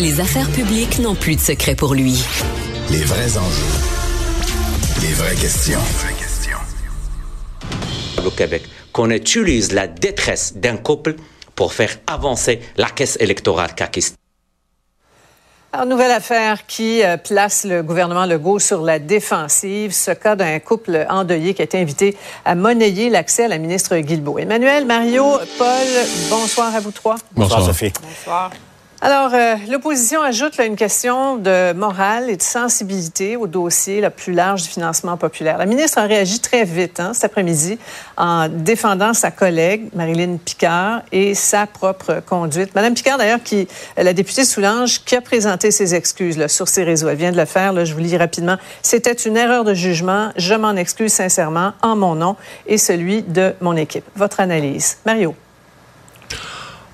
Les affaires publiques n'ont plus de secret pour lui. Les vrais enjeux. Les vraies questions. Au Québec, qu'on utilise la détresse d'un couple pour faire avancer la caisse électorale caquiste. Alors, nouvelle affaire qui euh, place le gouvernement Legault sur la défensive. Ce cas d'un couple endeuillé qui a été invité à monnayer l'accès à la ministre Guilbeault. Emmanuel, Mario, Paul, bonsoir à vous trois. Bonsoir, Sophie. Bonsoir. Alors, euh, l'opposition ajoute là, une question de morale et de sensibilité au dossier le plus large du financement populaire. La ministre a réagi très vite hein, cet après-midi en défendant sa collègue Marilyn Picard et sa propre conduite. Madame Picard, d'ailleurs, qui la députée Soulange, qui a présenté ses excuses sur ses réseaux. Elle vient de le faire. Je vous lis rapidement. C'était une erreur de jugement. Je m'en excuse sincèrement en mon nom et celui de mon équipe. Votre analyse, Mario.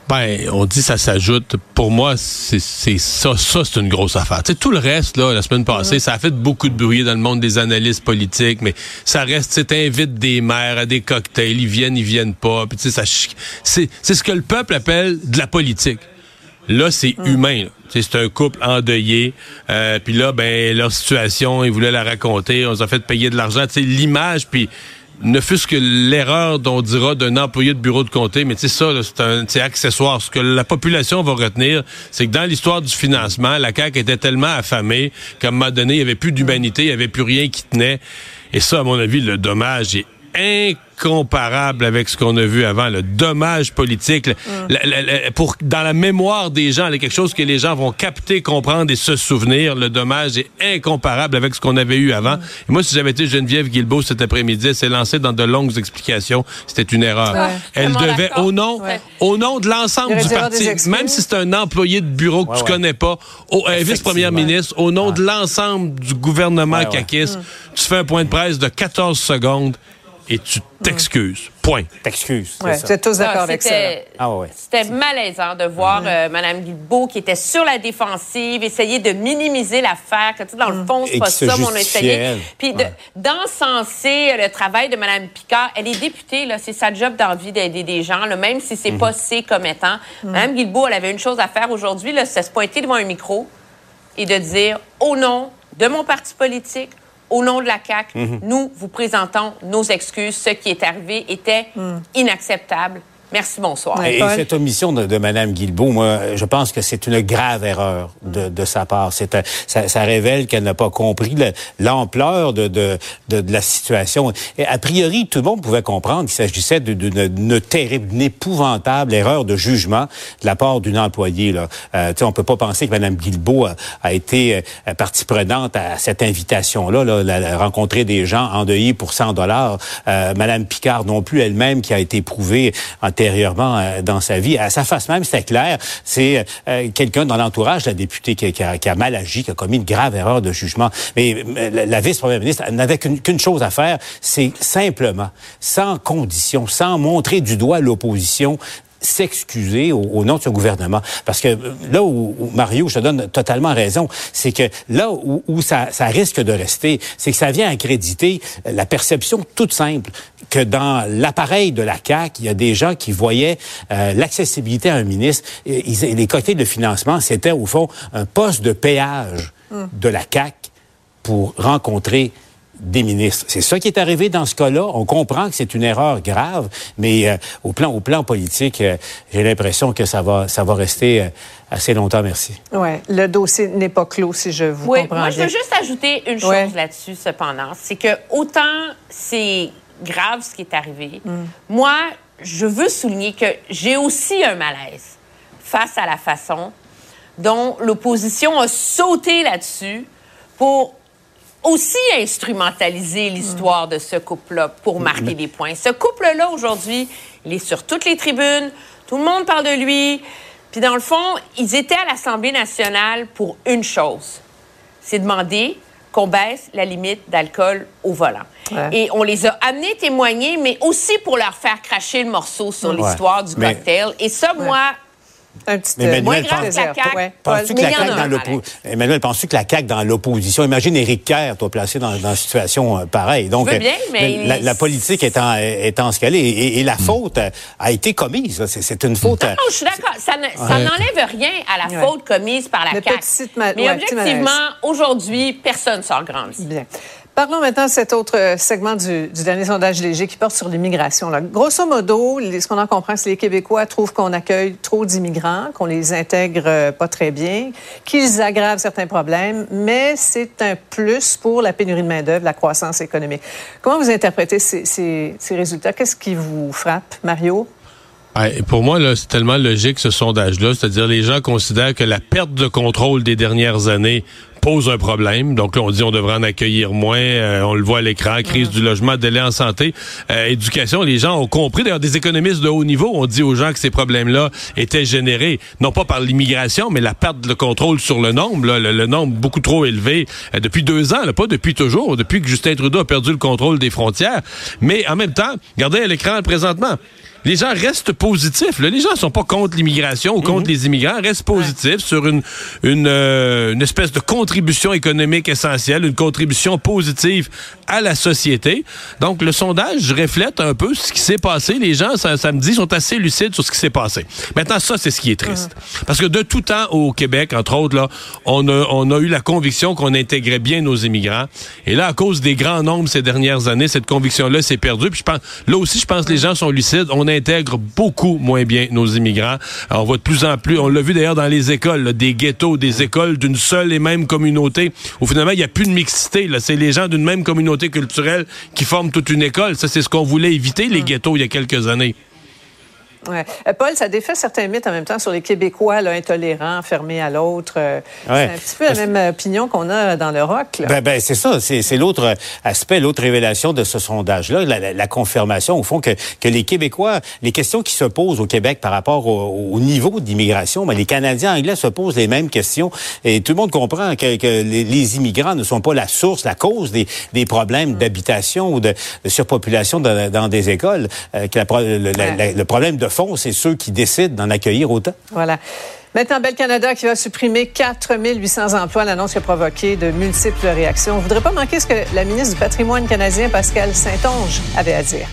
Ben, on dit ça s'ajoute. Pour moi, c'est ça. Ça, c'est une grosse affaire. Tu sais, tout le reste, là, la semaine passée, ça a fait beaucoup de bruit dans le monde des analystes politiques, mais ça reste, tu t'invites des maires à des cocktails, ils viennent, ils viennent pas. Puis, tu sais, c'est ce que le peuple appelle de la politique. Là, c'est humain. C'est un couple endeuillé. Euh, puis là, ben leur situation, ils voulaient la raconter. On les a fait payer de l'argent. Tu sais, l'image, puis ne fût-ce que l'erreur dont dira d'un employé de bureau de comté, mais tu sais ça, c'est accessoire. Ce que la population va retenir, c'est que dans l'histoire du financement, la CAQ était tellement affamée qu'à un moment donné, il n'y avait plus d'humanité, il n'y avait plus rien qui tenait. Et ça, à mon avis, le dommage est incomparable avec ce qu'on a vu avant. Le dommage politique, mm. pour dans la mémoire des gens, quelque chose que les gens vont capter, comprendre et se souvenir. Le dommage est incomparable avec ce qu'on avait eu avant. Mm. Et moi, si j'avais été Geneviève Guilbeault cet après-midi, elle s'est lancée dans de longues explications. C'était une erreur. elle devait, au nom, au nom de l'ensemble du parti, même si c'est un employé de bureau que tu connais pas, au vice-première ministre, au nom de l'ensemble du gouvernement caquiste, tu fais un point de presse de 14 secondes et tu t'excuses. Point. T'excuses. Ouais, vous êtes tous d'accord avec ça. Ah C'était malaisant de voir mm-hmm. euh, Mme Guilbeault qui était sur la défensive, essayer de minimiser l'affaire, que dans le mm. fond, c'est pas ça, mon essayé. Puis d'encenser le travail de Mme Picard. Elle est députée, là, c'est sa job d'envie d'aider des gens, là, même si c'est pas mm-hmm. ses commettants. Mm. Mme Guilbeault, elle avait une chose à faire aujourd'hui, c'est se pointer devant un micro et de dire, au nom de mon parti politique, au nom de la CAC, mhm. nous vous présentons nos excuses. Ce qui est arrivé était mm. inacceptable. Merci, bonsoir. Et, cette omission de, de Mme Guilbeault, moi, je pense que c'est une grave erreur de, de sa part. C'est, ça, ça révèle qu'elle n'a pas compris l'ampleur de, de, de, la situation. Et a priori, tout le monde pouvait comprendre qu'il s'agissait d'une terrible, d'une épouvantable erreur de jugement de la part d'une employée. Là. Euh, on peut pas penser que Mme Guilbeault a, été euh, partie prenante à cette invitation-là, là, rencontrer des gens endeuillés pour 100 dollars. Euh, Mme Picard non plus elle-même qui a été prouvée en antérieurement euh, dans sa vie. À sa face même, c'était clair, c'est euh, quelqu'un dans l'entourage de la députée qui, a, mal agi, qui a commis une grave erreur de jugement. Mais euh, la, vice-première ministre n'avait qu'une chose à faire, c'est simplement, sans condition, sans montrer du doigt l'opposition, s'excuser au, nom de ce gouvernement. Parce que euh, là où, Mario, je te donne totalement raison, c'est que là où, ça, risque de rester, c'est que ça vient accréditer la perception toute simple que dans l'appareil de la CAQ, il y a des gens qui voyaient euh, l'accessibilité à un ministre, et, les côtés de financement, c'était au fond un poste de péage hum. de la CAQ pour rencontrer des ministres. C'est ça qui est arrivé dans ce cas-là. On comprend que c'est une erreur grave, mais euh, au plan au plan politique, euh, j'ai l'impression que ça va ça va rester euh, assez longtemps. Merci. Ouais, le dossier n'est pas clos si je vous oui, comprends moi, je veux juste ajouter une chose là-dessus cependant, c'est que autant c'est grave ce qui est arrivé, mm. moi je veux souligner que j'ai aussi un malaise face à la façon dont l'opposition a sauté là-dessus pour aussi instrumentaliser l'histoire de ce couple-là pour marquer des points. Ce couple-là, aujourd'hui, il est sur toutes les tribunes, tout le monde parle de lui. Puis dans le fond, ils étaient à l'Assemblée nationale pour une chose, c'est demander qu'on baisse la limite d'alcool au volant. Et on les a amenés témoigner, mais aussi pour leur faire cracher le morceau sur l'histoire du cocktail. Et ça, moi, Un petit mais moins grave que la CAQ. Penses-tu que la CAQ dans l'opposition? Emmanuel, penses-tu que la CAQ dans l'opposition, imagine Éric Kerr, toi, placé dans, dans une situation euh, pareille. Donc, bien, mais la, politique étant, étant ce qu'elle est, et, la faute a été commise. C'est une faute. Non, je suis d'accord. Ça n'enlève rien à la faute commise par la CAQ. Mais objectivement, aujourd'hui, personne sort grand. Bien. Parlons maintenant de cet autre euh, segment du, dernier sondage léger qui porte sur l'immigration. Grosso modo, ce qu'on en comprend, c'est que les Québécois trouvent qu'on accueille trop d'immigrants, qu'on les intègre euh, pas très bien, qu'ils aggravent certains problèmes, mais c'est un plus pour la pénurie de main-d'œuvre, la croissance économique. Comment vous interprétez ces, ces résultats? Qu'est-ce qui vous frappe, Mario? pour moi, c'est tellement logique ce sondage-là. C'est-à-dire, les gens considèrent que la perte de contrôle des dernières années pose un problème. Donc là, on dit on devrait en accueillir moins. Euh, on le voit à l'écran, crise du logement, délai en santé, euh, éducation. Les gens ont compris. D'ailleurs, des économistes de haut niveau ont dit aux gens que ces problèmes-là étaient générés, non pas par l'immigration, mais la perte de contrôle sur le nombre, le, nombre beaucoup trop élevé euh, depuis deux ans, pas depuis toujours, depuis que Justin Trudeau a perdu le contrôle des frontières. Mais en même temps, regardez à l'écran présentement les gens restent positifs. Les gens sont pas contre l'immigration ou contre mhm. les immigrants, restent positifs sur une une, euh, une espèce de contribution économique essentielle, une contribution positive à la société. Donc le sondage reflète un peu ce qui s'est passé. Les gens ça, samedi sont assez lucides sur ce qui s'est passé. Maintenant ça c'est ce qui est triste parce que de tout temps au Québec entre autres là, on a on a eu la conviction qu'on intégrait bien nos immigrants et là à cause des grands nombres ces dernières années, cette conviction là s'est perdue. Puis je pense là aussi je pense que les gens sont lucides. On intègre beaucoup moins bien nos immigrants. on voit de plus en plus, on l'a vu d'ailleurs dans les écoles, des ghettos, des écoles d'une seule et même communauté, où finalement il n'y a plus de mixité. C'est les gens d'une même communauté culturelle qui forment toute une école. Ça, c'est ce qu'on voulait éviter, les ghettos, il y a quelques années. Ouais. Euh, Paul, ça défait certains mythes en même temps sur les Québécois là, intolérants, fermés à l'autre. Euh, c'est un petit peu la même opinion qu'on a dans le rock. Ben, ben c'est ça. C'est l'autre aspect, l'autre révélation de ce sondage-là, la, confirmation, au fond, que, que les Québécois, les questions qui se posent au Québec par rapport au, niveau d'immigration, ben, les Canadiens anglais se posent les mêmes questions. Et tout le monde comprend que, que les, immigrants ne sont pas la source, la cause des, des problèmes d'habitation ou de, surpopulation dans, des écoles. Euh, que le problème de c'est ceux qui décident d'en accueillir autant. Voilà. Maintenant, Bel Canada qui va supprimer 4 800 emplois, l'annonce a provoqué de multiples réactions. On ne voudrait pas manquer ce que la ministre du Patrimoine canadien, Pascal Saint-Onge, avait à dire.